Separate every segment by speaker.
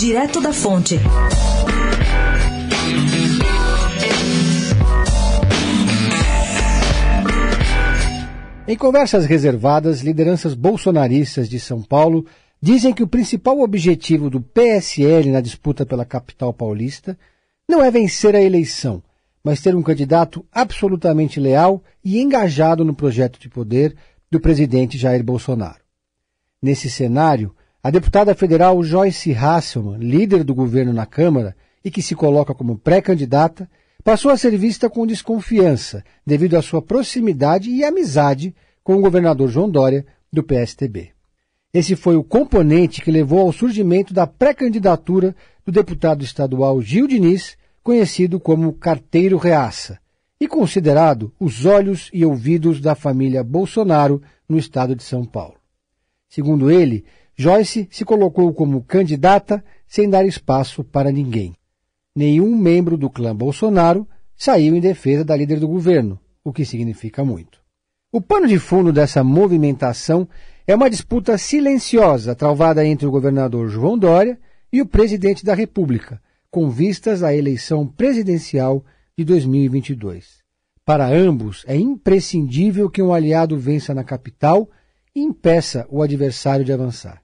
Speaker 1: Direto da Fonte.
Speaker 2: Em conversas reservadas, lideranças bolsonaristas de São Paulo dizem que o principal objetivo do PSL na disputa pela capital paulista não é vencer a eleição, mas ter um candidato absolutamente leal e engajado no projeto de poder do presidente Jair Bolsonaro. Nesse cenário, a deputada federal Joyce Hasselman, líder do governo na Câmara e que se coloca como pré-candidata, passou a ser vista com desconfiança devido à sua proximidade e amizade com o governador João Dória, do PSTB. Esse foi o componente que levou ao surgimento da pré-candidatura do deputado estadual Gil Diniz, conhecido como Carteiro Reaça, e considerado os olhos e ouvidos da família Bolsonaro no estado de São Paulo. Segundo ele, Joyce se colocou como candidata sem dar espaço para ninguém nenhum membro do clã Bolsonaro saiu em defesa da líder do governo, o que significa muito. O pano de fundo dessa movimentação é uma disputa silenciosa travada entre o governador João Dória e o presidente da República, com vistas à eleição presidencial de 2022. Para ambos, é imprescindível que um aliado vença na capital e impeça o adversário de avançar.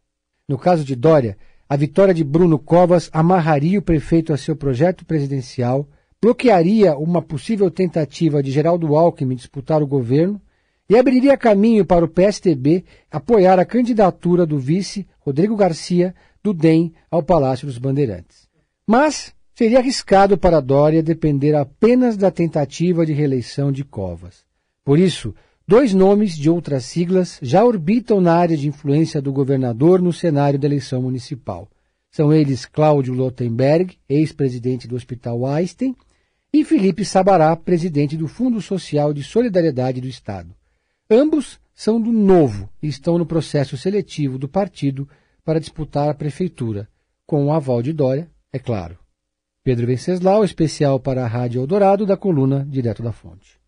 Speaker 2: No caso de Dória, a vitória de Bruno Covas amarraria o prefeito a seu projeto presidencial, bloquearia uma possível tentativa de Geraldo Alckmin disputar o governo e abriria caminho para o PSTB apoiar a candidatura do vice Rodrigo Garcia do DEM ao Palácio dos Bandeirantes. Mas seria arriscado para Dória depender apenas da tentativa de reeleição de Covas. Por isso, Dois nomes de outras siglas já orbitam na área de influência do governador no cenário da eleição municipal. São eles Cláudio Lotenberg, ex-presidente do Hospital Einstein, e Felipe Sabará, presidente do Fundo Social de Solidariedade do Estado. Ambos são do Novo e estão no processo seletivo do partido para disputar a prefeitura, com o aval de Dória, é claro. Pedro Venceslau, especial para a Rádio Eldorado, da coluna Direto da Fonte.